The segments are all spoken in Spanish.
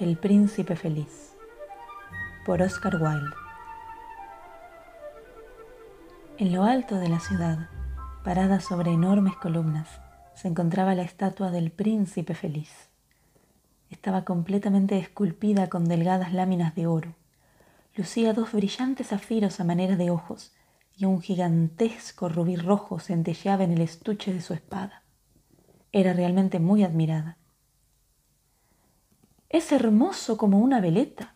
El príncipe feliz por Oscar Wilde En lo alto de la ciudad, parada sobre enormes columnas, se encontraba la estatua del príncipe feliz. Estaba completamente esculpida con delgadas láminas de oro. Lucía dos brillantes zafiros a manera de ojos y un gigantesco rubí rojo centelleaba en el estuche de su espada. Era realmente muy admirada. Es hermoso como una veleta,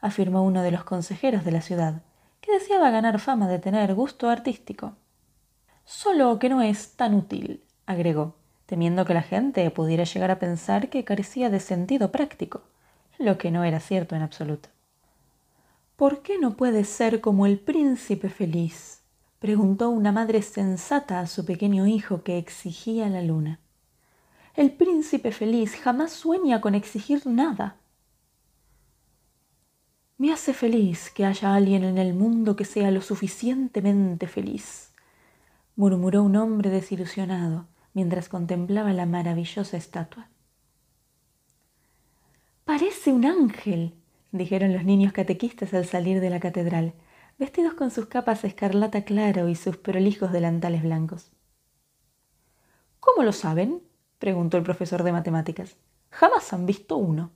afirmó uno de los consejeros de la ciudad, que deseaba ganar fama de tener gusto artístico. Solo que no es tan útil, agregó, temiendo que la gente pudiera llegar a pensar que carecía de sentido práctico, lo que no era cierto en absoluto. ¿Por qué no puede ser como el príncipe feliz? preguntó una madre sensata a su pequeño hijo que exigía la luna. El príncipe feliz jamás sueña con exigir nada. Me hace feliz que haya alguien en el mundo que sea lo suficientemente feliz, murmuró un hombre desilusionado mientras contemplaba la maravillosa estatua. Parece un ángel, dijeron los niños catequistas al salir de la catedral, vestidos con sus capas escarlata claro y sus prolijos delantales blancos. ¿Cómo lo saben? Preguntó el profesor de matemáticas. Jamás han visto uno.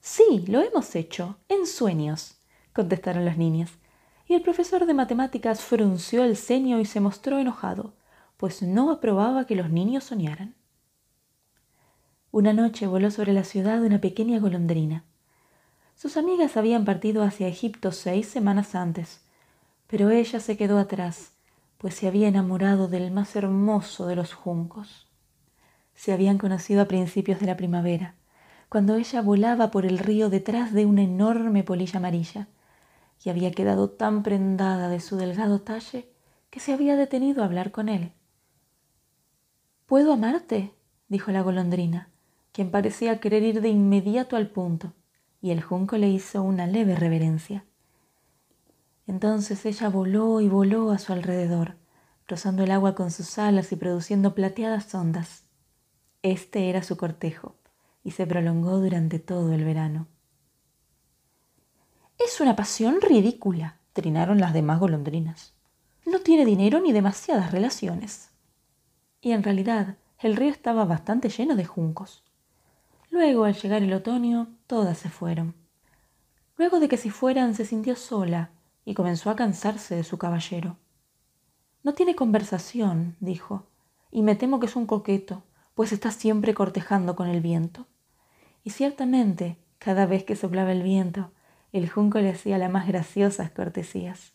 Sí, lo hemos hecho, en sueños, contestaron los niños. Y el profesor de matemáticas frunció el ceño y se mostró enojado, pues no aprobaba que los niños soñaran. Una noche voló sobre la ciudad una pequeña golondrina. Sus amigas habían partido hacia Egipto seis semanas antes, pero ella se quedó atrás, pues se había enamorado del más hermoso de los juncos se habían conocido a principios de la primavera, cuando ella volaba por el río detrás de una enorme polilla amarilla, y había quedado tan prendada de su delgado talle que se había detenido a hablar con él. ¿Puedo amarte? dijo la golondrina, quien parecía querer ir de inmediato al punto, y el junco le hizo una leve reverencia. Entonces ella voló y voló a su alrededor, rozando el agua con sus alas y produciendo plateadas ondas. Este era su cortejo y se prolongó durante todo el verano. Es una pasión ridícula, trinaron las demás golondrinas. No tiene dinero ni demasiadas relaciones. Y en realidad el río estaba bastante lleno de juncos. Luego, al llegar el otoño, todas se fueron. Luego de que se fueran, se sintió sola y comenzó a cansarse de su caballero. No tiene conversación, dijo, y me temo que es un coqueto, pues está siempre cortejando con el viento. Y ciertamente, cada vez que soplaba el viento, el junco le hacía las más graciosas cortesías.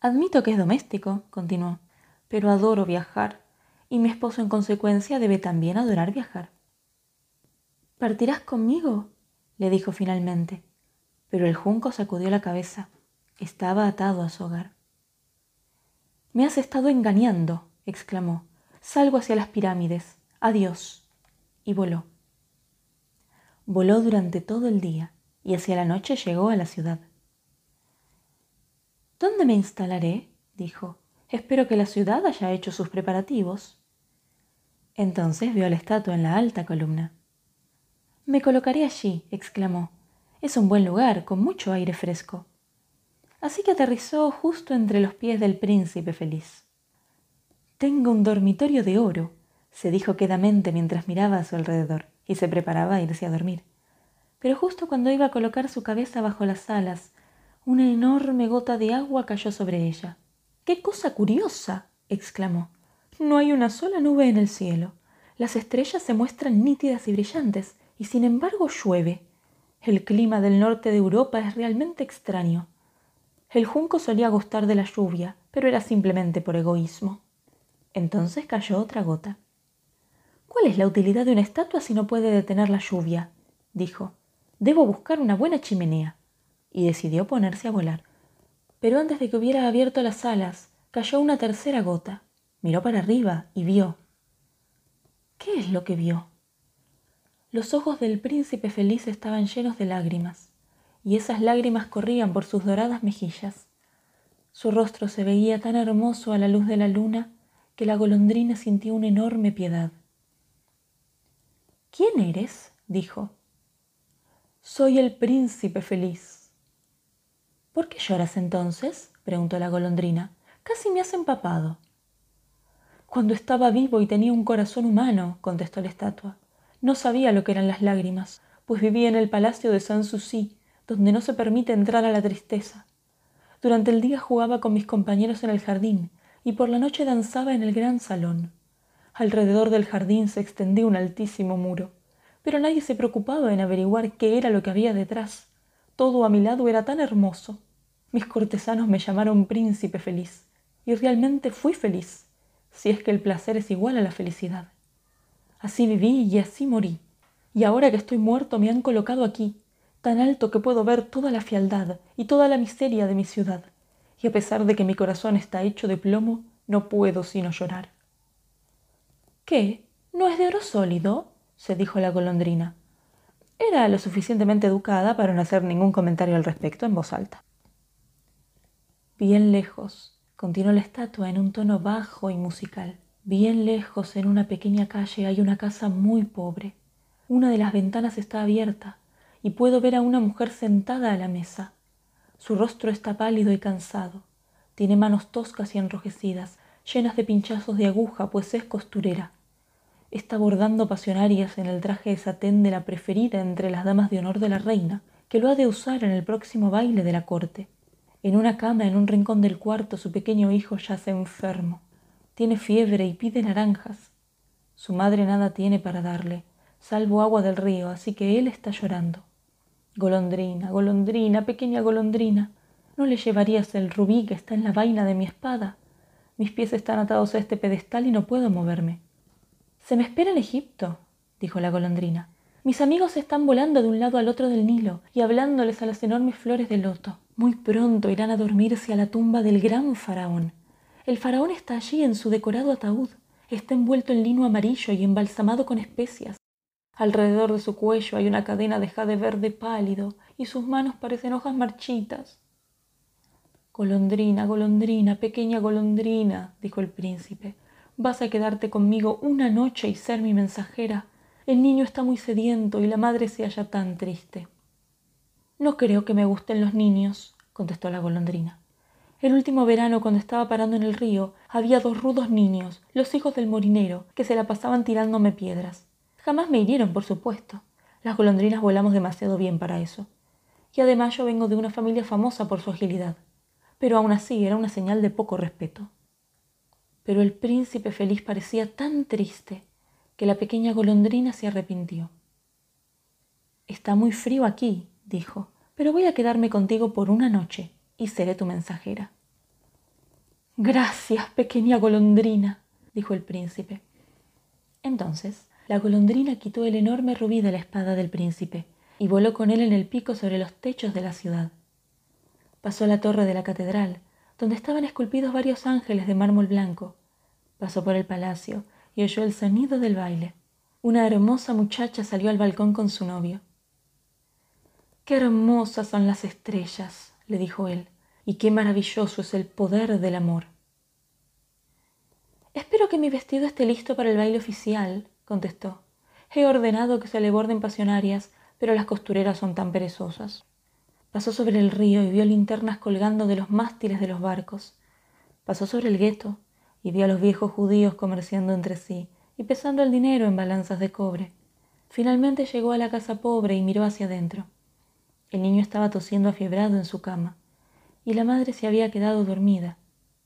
Admito que es doméstico, continuó, pero adoro viajar, y mi esposo en consecuencia debe también adorar viajar. ¿Partirás conmigo? le dijo finalmente, pero el junco sacudió la cabeza. Estaba atado a su hogar. Me has estado engañando, exclamó. Salgo hacia las pirámides. Adiós. Y voló. Voló durante todo el día y hacia la noche llegó a la ciudad. ¿Dónde me instalaré? dijo. Espero que la ciudad haya hecho sus preparativos. Entonces vio la estatua en la alta columna. Me colocaré allí, exclamó. Es un buen lugar, con mucho aire fresco. Así que aterrizó justo entre los pies del príncipe feliz. Tengo un dormitorio de oro, se dijo quedamente mientras miraba a su alrededor y se preparaba a irse a dormir. Pero justo cuando iba a colocar su cabeza bajo las alas, una enorme gota de agua cayó sobre ella. ¡Qué cosa curiosa! exclamó. No hay una sola nube en el cielo. Las estrellas se muestran nítidas y brillantes, y sin embargo llueve. El clima del norte de Europa es realmente extraño. El junco solía gustar de la lluvia, pero era simplemente por egoísmo. Entonces cayó otra gota. ¿Cuál es la utilidad de una estatua si no puede detener la lluvia? dijo. Debo buscar una buena chimenea. Y decidió ponerse a volar. Pero antes de que hubiera abierto las alas, cayó una tercera gota. Miró para arriba y vio. ¿Qué es lo que vio? Los ojos del príncipe feliz estaban llenos de lágrimas, y esas lágrimas corrían por sus doradas mejillas. Su rostro se veía tan hermoso a la luz de la luna que la golondrina sintió una enorme piedad. ¿Quién eres? dijo. Soy el príncipe feliz. ¿Por qué lloras entonces? preguntó la golondrina. Casi me has empapado. Cuando estaba vivo y tenía un corazón humano, contestó la estatua, no sabía lo que eran las lágrimas, pues vivía en el palacio de Sanssouci, donde no se permite entrar a la tristeza. Durante el día jugaba con mis compañeros en el jardín y por la noche danzaba en el gran salón. Alrededor del jardín se extendía un altísimo muro, pero nadie se preocupaba en averiguar qué era lo que había detrás. Todo a mi lado era tan hermoso. Mis cortesanos me llamaron príncipe feliz, y realmente fui feliz si es que el placer es igual a la felicidad. Así viví y así morí, y ahora que estoy muerto me han colocado aquí, tan alto que puedo ver toda la fialdad y toda la miseria de mi ciudad, y a pesar de que mi corazón está hecho de plomo, no puedo sino llorar. ¿Qué? ¿No es de oro sólido? se dijo la golondrina. Era lo suficientemente educada para no hacer ningún comentario al respecto en voz alta. Bien lejos, Continuó la estatua en un tono bajo y musical. Bien lejos, en una pequeña calle, hay una casa muy pobre. Una de las ventanas está abierta y puedo ver a una mujer sentada a la mesa. Su rostro está pálido y cansado. Tiene manos toscas y enrojecidas, llenas de pinchazos de aguja, pues es costurera. Está bordando pasionarias en el traje de satén de la preferida entre las damas de honor de la reina, que lo ha de usar en el próximo baile de la corte. En una cama en un rincón del cuarto su pequeño hijo yace enfermo. Tiene fiebre y pide naranjas. Su madre nada tiene para darle, salvo agua del río, así que él está llorando. Golondrina, golondrina, pequeña golondrina, ¿no le llevarías el rubí que está en la vaina de mi espada? Mis pies están atados a este pedestal y no puedo moverme. Se me espera en Egipto, dijo la golondrina. Mis amigos están volando de un lado al otro del Nilo y hablándoles a las enormes flores de loto. Muy pronto irán a dormirse a la tumba del gran faraón. El faraón está allí en su decorado ataúd. Está envuelto en lino amarillo y embalsamado con especias. Alrededor de su cuello hay una cadena de jade verde pálido y sus manos parecen hojas marchitas. Golondrina, golondrina, pequeña golondrina, dijo el príncipe, vas a quedarte conmigo una noche y ser mi mensajera. El niño está muy sediento y la madre se halla tan triste. No creo que me gusten los niños, contestó la golondrina. El último verano, cuando estaba parando en el río, había dos rudos niños, los hijos del morinero, que se la pasaban tirándome piedras. Jamás me hirieron, por supuesto. Las golondrinas volamos demasiado bien para eso. Y además yo vengo de una familia famosa por su agilidad. Pero aún así era una señal de poco respeto. Pero el príncipe feliz parecía tan triste que la pequeña golondrina se arrepintió. Está muy frío aquí, dijo, pero voy a quedarme contigo por una noche y seré tu mensajera. Gracias, pequeña golondrina, dijo el príncipe. Entonces la golondrina quitó el enorme rubí de la espada del príncipe y voló con él en el pico sobre los techos de la ciudad. Pasó la torre de la catedral, donde estaban esculpidos varios ángeles de mármol blanco. Pasó por el palacio y oyó el sonido del baile. Una hermosa muchacha salió al balcón con su novio. Qué hermosas son las estrellas, le dijo él, y qué maravilloso es el poder del amor. Espero que mi vestido esté listo para el baile oficial, contestó. He ordenado que se le borden pasionarias, pero las costureras son tan perezosas. Pasó sobre el río y vio linternas colgando de los mástiles de los barcos. Pasó sobre el gueto y vio a los viejos judíos comerciando entre sí y pesando el dinero en balanzas de cobre. Finalmente llegó a la casa pobre y miró hacia adentro. El niño estaba tosiendo afiebrado en su cama, y la madre se había quedado dormida.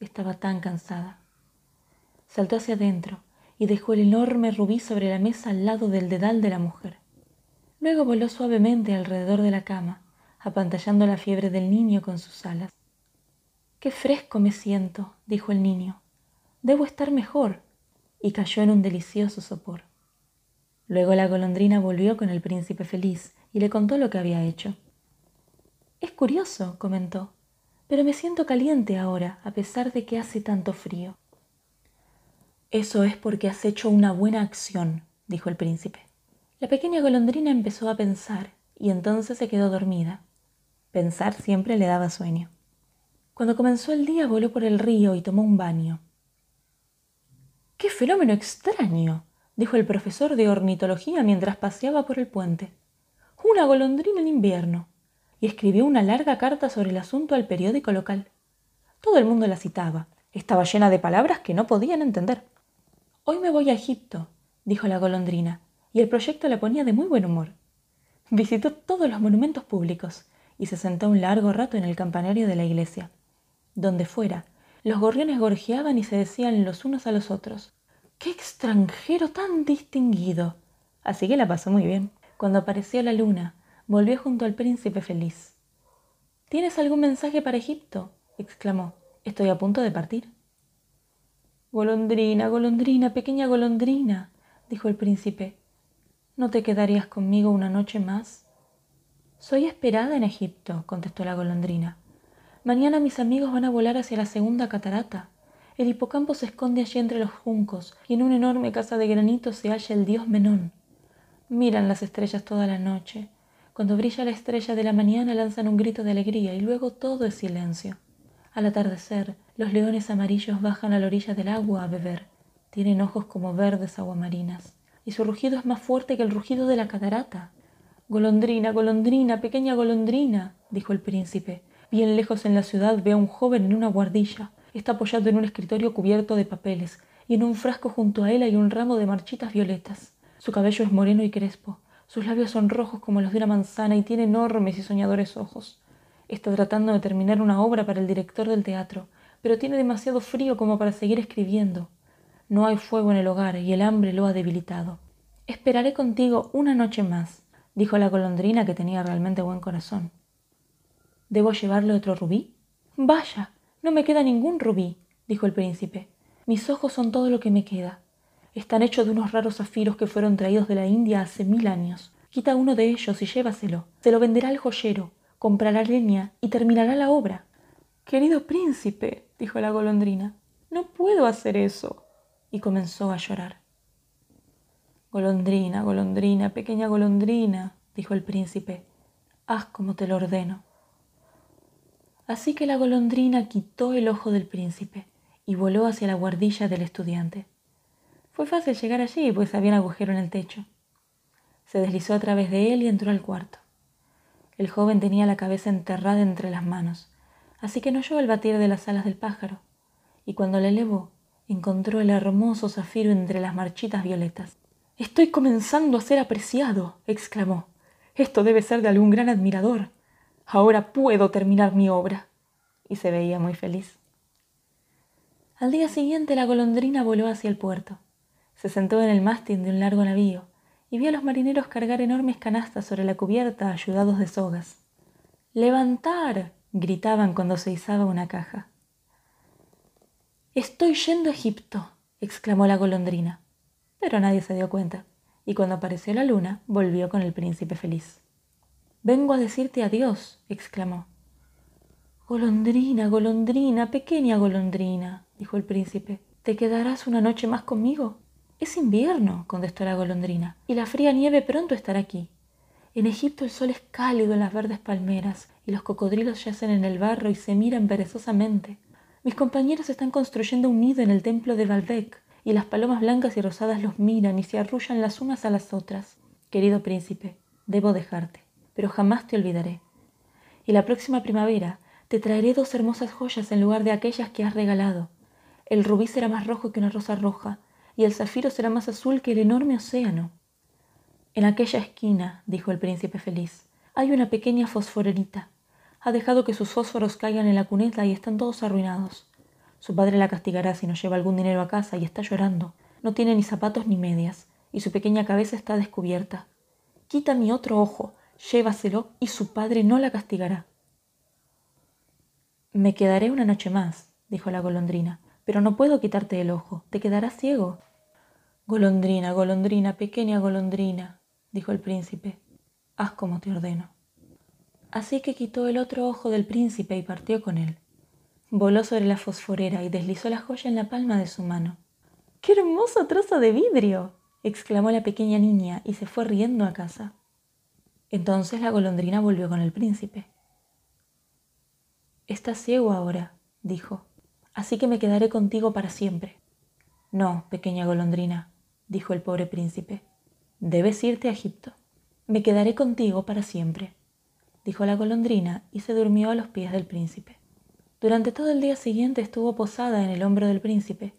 Estaba tan cansada. Saltó hacia adentro y dejó el enorme rubí sobre la mesa al lado del dedal de la mujer. Luego voló suavemente alrededor de la cama, apantallando la fiebre del niño con sus alas. Qué fresco me siento, dijo el niño. Debo estar mejor. y cayó en un delicioso sopor. Luego la golondrina volvió con el príncipe feliz y le contó lo que había hecho. Es curioso, comentó, pero me siento caliente ahora, a pesar de que hace tanto frío. Eso es porque has hecho una buena acción, dijo el príncipe. La pequeña golondrina empezó a pensar y entonces se quedó dormida. Pensar siempre le daba sueño. Cuando comenzó el día voló por el río y tomó un baño. ¡Qué fenómeno extraño! dijo el profesor de ornitología mientras paseaba por el puente. una golondrina en invierno, y escribió una larga carta sobre el asunto al periódico local. Todo el mundo la citaba. Estaba llena de palabras que no podían entender. Hoy me voy a Egipto, dijo la golondrina, y el proyecto la ponía de muy buen humor. Visitó todos los monumentos públicos y se sentó un largo rato en el campanario de la iglesia. Donde fuera, los gorriones gorjeaban y se decían los unos a los otros. ¡Qué extranjero tan distinguido! Así que la pasó muy bien. Cuando apareció la luna, volvió junto al príncipe feliz. ¿Tienes algún mensaje para Egipto? exclamó. Estoy a punto de partir. Golondrina, golondrina, pequeña golondrina, dijo el príncipe. ¿No te quedarías conmigo una noche más? Soy esperada en Egipto, contestó la golondrina. Mañana mis amigos van a volar hacia la segunda catarata. El hipocampo se esconde allí entre los juncos y en una enorme casa de granito se halla el dios Menón. Miran las estrellas toda la noche. Cuando brilla la estrella de la mañana lanzan un grito de alegría y luego todo es silencio. Al atardecer, los leones amarillos bajan a la orilla del agua a beber. Tienen ojos como verdes aguamarinas, y su rugido es más fuerte que el rugido de la catarata. Golondrina, golondrina, pequeña golondrina, dijo el príncipe. Bien lejos en la ciudad ve a un joven en una guardilla. Está apoyado en un escritorio cubierto de papeles, y en un frasco junto a él hay un ramo de marchitas violetas. Su cabello es moreno y crespo, sus labios son rojos como los de una manzana y tiene enormes y soñadores ojos. Está tratando de terminar una obra para el director del teatro, pero tiene demasiado frío como para seguir escribiendo. No hay fuego en el hogar y el hambre lo ha debilitado. Esperaré contigo una noche más, dijo la golondrina que tenía realmente buen corazón. ¿Debo llevarle otro rubí? Vaya, no me queda ningún rubí, dijo el príncipe. Mis ojos son todo lo que me queda. Están hechos de unos raros zafiros que fueron traídos de la India hace mil años. Quita uno de ellos y llévaselo. Se lo venderá al joyero comprará leña y terminará la obra. Querido príncipe, dijo la golondrina, no puedo hacer eso. Y comenzó a llorar. Golondrina, golondrina, pequeña golondrina, dijo el príncipe, haz como te lo ordeno. Así que la golondrina quitó el ojo del príncipe y voló hacia la guardilla del estudiante. Fue fácil llegar allí, pues había un agujero en el techo. Se deslizó a través de él y entró al cuarto. El joven tenía la cabeza enterrada entre las manos, así que no oyó el batir de las alas del pájaro, y cuando la elevó, encontró el hermoso zafiro entre las marchitas violetas. Estoy comenzando a ser apreciado, exclamó. Esto debe ser de algún gran admirador. Ahora puedo terminar mi obra. Y se veía muy feliz. Al día siguiente la golondrina voló hacia el puerto. Se sentó en el mástil de un largo navío y vio a los marineros cargar enormes canastas sobre la cubierta ayudados de sogas. ¡Levantar! gritaban cuando se izaba una caja. Estoy yendo a Egipto, exclamó la golondrina. Pero nadie se dio cuenta, y cuando apareció la luna, volvió con el príncipe feliz. Vengo a decirte adiós, exclamó. Golondrina, golondrina, pequeña golondrina, dijo el príncipe, ¿te quedarás una noche más conmigo? Es invierno, contestó la golondrina, y la fría nieve pronto estará aquí. En Egipto el sol es cálido en las verdes palmeras, y los cocodrilos yacen en el barro y se miran perezosamente. Mis compañeros están construyendo un nido en el templo de Baalbek, y las palomas blancas y rosadas los miran y se arrullan las unas a las otras. Querido príncipe, debo dejarte, pero jamás te olvidaré. Y la próxima primavera te traeré dos hermosas joyas en lugar de aquellas que has regalado. El rubí será más rojo que una rosa roja, y el zafiro será más azul que el enorme océano. En aquella esquina, dijo el príncipe feliz, hay una pequeña fosforerita. Ha dejado que sus fósforos caigan en la cuneta y están todos arruinados. Su padre la castigará si no lleva algún dinero a casa y está llorando. No tiene ni zapatos ni medias, y su pequeña cabeza está descubierta. Quita mi otro ojo, llévaselo, y su padre no la castigará. Me quedaré una noche más, dijo la golondrina, pero no puedo quitarte el ojo, te quedarás ciego. Golondrina, golondrina, pequeña golondrina, dijo el príncipe, haz como te ordeno. Así que quitó el otro ojo del príncipe y partió con él. Voló sobre la fosforera y deslizó la joya en la palma de su mano. ¡Qué hermoso trozo de vidrio! exclamó la pequeña niña y se fue riendo a casa. Entonces la golondrina volvió con el príncipe. Estás ciego ahora, dijo así que me quedaré contigo para siempre. No, pequeña golondrina, dijo el pobre príncipe, debes irte a Egipto. Me quedaré contigo para siempre, dijo la golondrina y se durmió a los pies del príncipe. Durante todo el día siguiente estuvo posada en el hombro del príncipe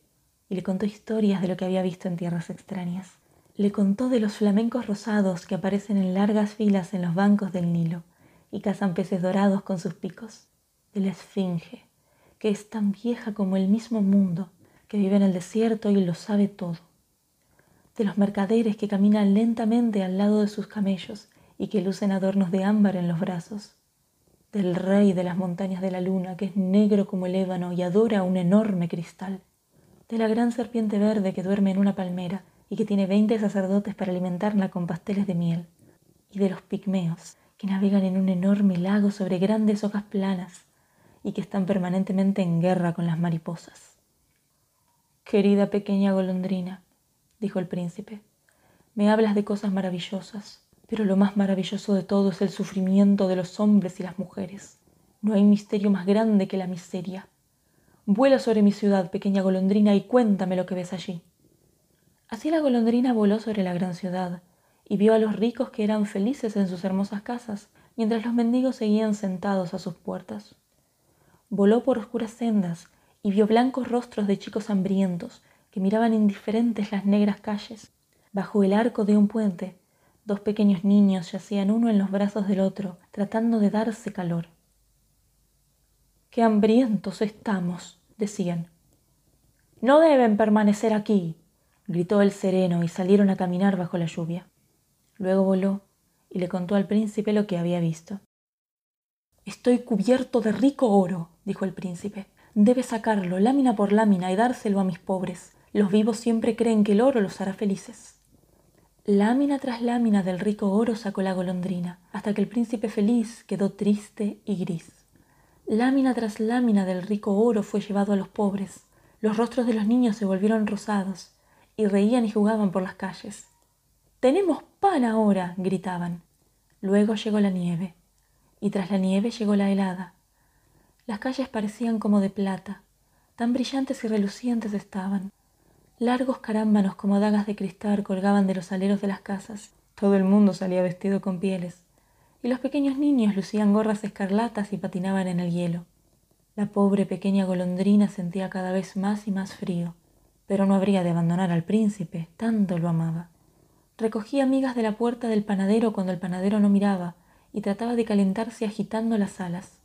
y le contó historias de lo que había visto en tierras extrañas. Le contó de los flamencos rosados que aparecen en largas filas en los bancos del Nilo y cazan peces dorados con sus picos, de la esfinge, que es tan vieja como el mismo mundo, que vive en el desierto y lo sabe todo, de los mercaderes que caminan lentamente al lado de sus camellos y que lucen adornos de ámbar en los brazos, del rey de las montañas de la luna, que es negro como el ébano y adora un enorme cristal, de la gran serpiente verde que duerme en una palmera y que tiene veinte sacerdotes para alimentarla con pasteles de miel, y de los pigmeos, que navegan en un enorme lago sobre grandes hojas planas y que están permanentemente en guerra con las mariposas. Querida pequeña golondrina, dijo el príncipe, me hablas de cosas maravillosas, pero lo más maravilloso de todo es el sufrimiento de los hombres y las mujeres. No hay misterio más grande que la miseria. Vuela sobre mi ciudad, pequeña golondrina, y cuéntame lo que ves allí. Así la golondrina voló sobre la gran ciudad, y vio a los ricos que eran felices en sus hermosas casas, mientras los mendigos seguían sentados a sus puertas. Voló por oscuras sendas y vio blancos rostros de chicos hambrientos que miraban indiferentes las negras calles. Bajo el arco de un puente, dos pequeños niños yacían uno en los brazos del otro, tratando de darse calor. ¡Qué hambrientos estamos! decían. No deben permanecer aquí, gritó el sereno y salieron a caminar bajo la lluvia. Luego voló y le contó al príncipe lo que había visto. Estoy cubierto de rico oro, dijo el príncipe. Debes sacarlo lámina por lámina y dárselo a mis pobres. Los vivos siempre creen que el oro los hará felices. Lámina tras lámina del rico oro sacó la golondrina, hasta que el príncipe feliz quedó triste y gris. Lámina tras lámina del rico oro fue llevado a los pobres. Los rostros de los niños se volvieron rosados, y reían y jugaban por las calles. Tenemos pan ahora, gritaban. Luego llegó la nieve, y tras la nieve llegó la helada. Las calles parecían como de plata, tan brillantes y relucientes estaban. Largos carámbanos como dagas de cristal colgaban de los aleros de las casas. Todo el mundo salía vestido con pieles, y los pequeños niños lucían gorras escarlatas y patinaban en el hielo. La pobre pequeña golondrina sentía cada vez más y más frío, pero no habría de abandonar al príncipe, tanto lo amaba. Recogía migas de la puerta del panadero cuando el panadero no miraba y trataba de calentarse agitando las alas.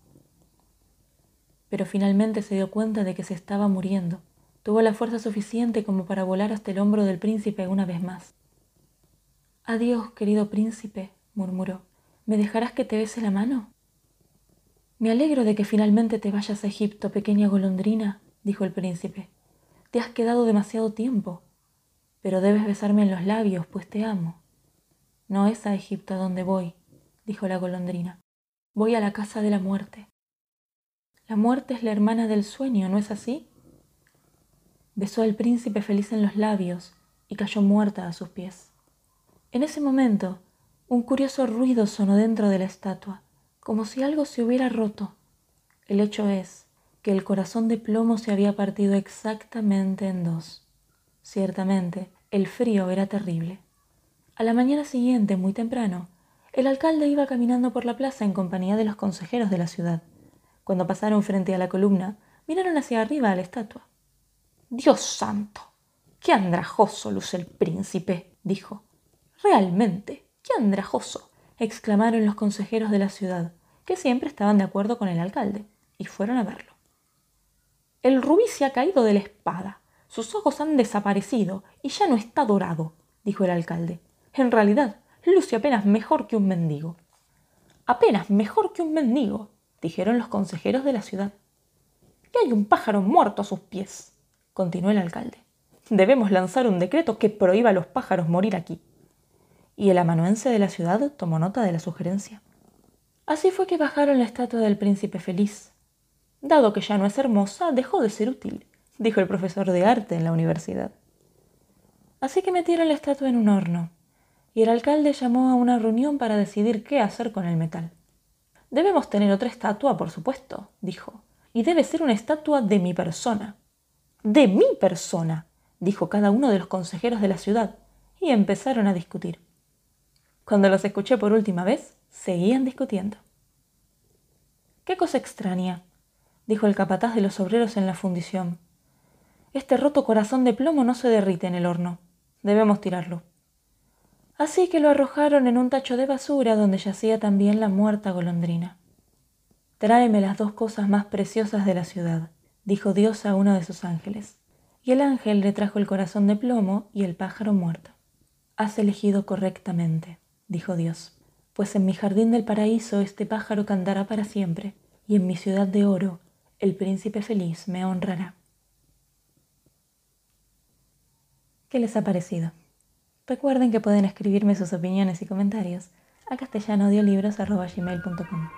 Pero finalmente se dio cuenta de que se estaba muriendo. Tuvo la fuerza suficiente como para volar hasta el hombro del príncipe una vez más. Adiós, querido príncipe, murmuró. ¿Me dejarás que te bese la mano? Me alegro de que finalmente te vayas a Egipto, pequeña golondrina, dijo el príncipe. Te has quedado demasiado tiempo pero debes besarme en los labios, pues te amo. No es a Egipto a donde voy, dijo la golondrina. Voy a la casa de la muerte. La muerte es la hermana del sueño, ¿no es así? Besó al príncipe feliz en los labios y cayó muerta a sus pies. En ese momento, un curioso ruido sonó dentro de la estatua, como si algo se hubiera roto. El hecho es que el corazón de plomo se había partido exactamente en dos. Ciertamente, el frío era terrible. A la mañana siguiente, muy temprano, el alcalde iba caminando por la plaza en compañía de los consejeros de la ciudad. Cuando pasaron frente a la columna, miraron hacia arriba a la estatua. Dios santo. Qué andrajoso luce el príncipe, dijo. Realmente, qué andrajoso, exclamaron los consejeros de la ciudad, que siempre estaban de acuerdo con el alcalde, y fueron a verlo. El rubí se ha caído de la espada, sus ojos han desaparecido y ya no está dorado, dijo el alcalde. En realidad, luce apenas mejor que un mendigo. Apenas mejor que un mendigo, dijeron los consejeros de la ciudad. Y hay un pájaro muerto a sus pies, continuó el alcalde. Debemos lanzar un decreto que prohíba a los pájaros morir aquí. Y el amanuense de la ciudad tomó nota de la sugerencia. Así fue que bajaron la estatua del príncipe feliz. Dado que ya no es hermosa, dejó de ser útil dijo el profesor de arte en la universidad. Así que metieron la estatua en un horno, y el alcalde llamó a una reunión para decidir qué hacer con el metal. Debemos tener otra estatua, por supuesto, dijo, y debe ser una estatua de mi persona. De mi persona, dijo cada uno de los consejeros de la ciudad, y empezaron a discutir. Cuando los escuché por última vez, seguían discutiendo. Qué cosa extraña, dijo el capataz de los obreros en la fundición. Este roto corazón de plomo no se derrite en el horno. Debemos tirarlo. Así que lo arrojaron en un tacho de basura donde yacía también la muerta golondrina. Tráeme las dos cosas más preciosas de la ciudad, dijo Dios a uno de sus ángeles. Y el ángel le trajo el corazón de plomo y el pájaro muerto. Has elegido correctamente, dijo Dios, pues en mi jardín del paraíso este pájaro cantará para siempre, y en mi ciudad de oro el príncipe feliz me honrará. ¿Qué les ha parecido? Recuerden que pueden escribirme sus opiniones y comentarios a castellanoaudiolibros.com.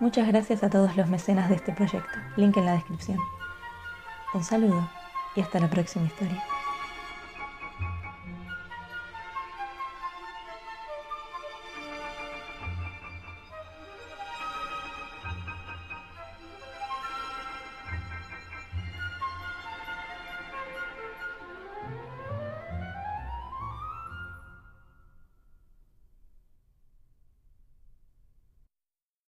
Muchas gracias a todos los mecenas de este proyecto, link en la descripción. Un saludo y hasta la próxima historia.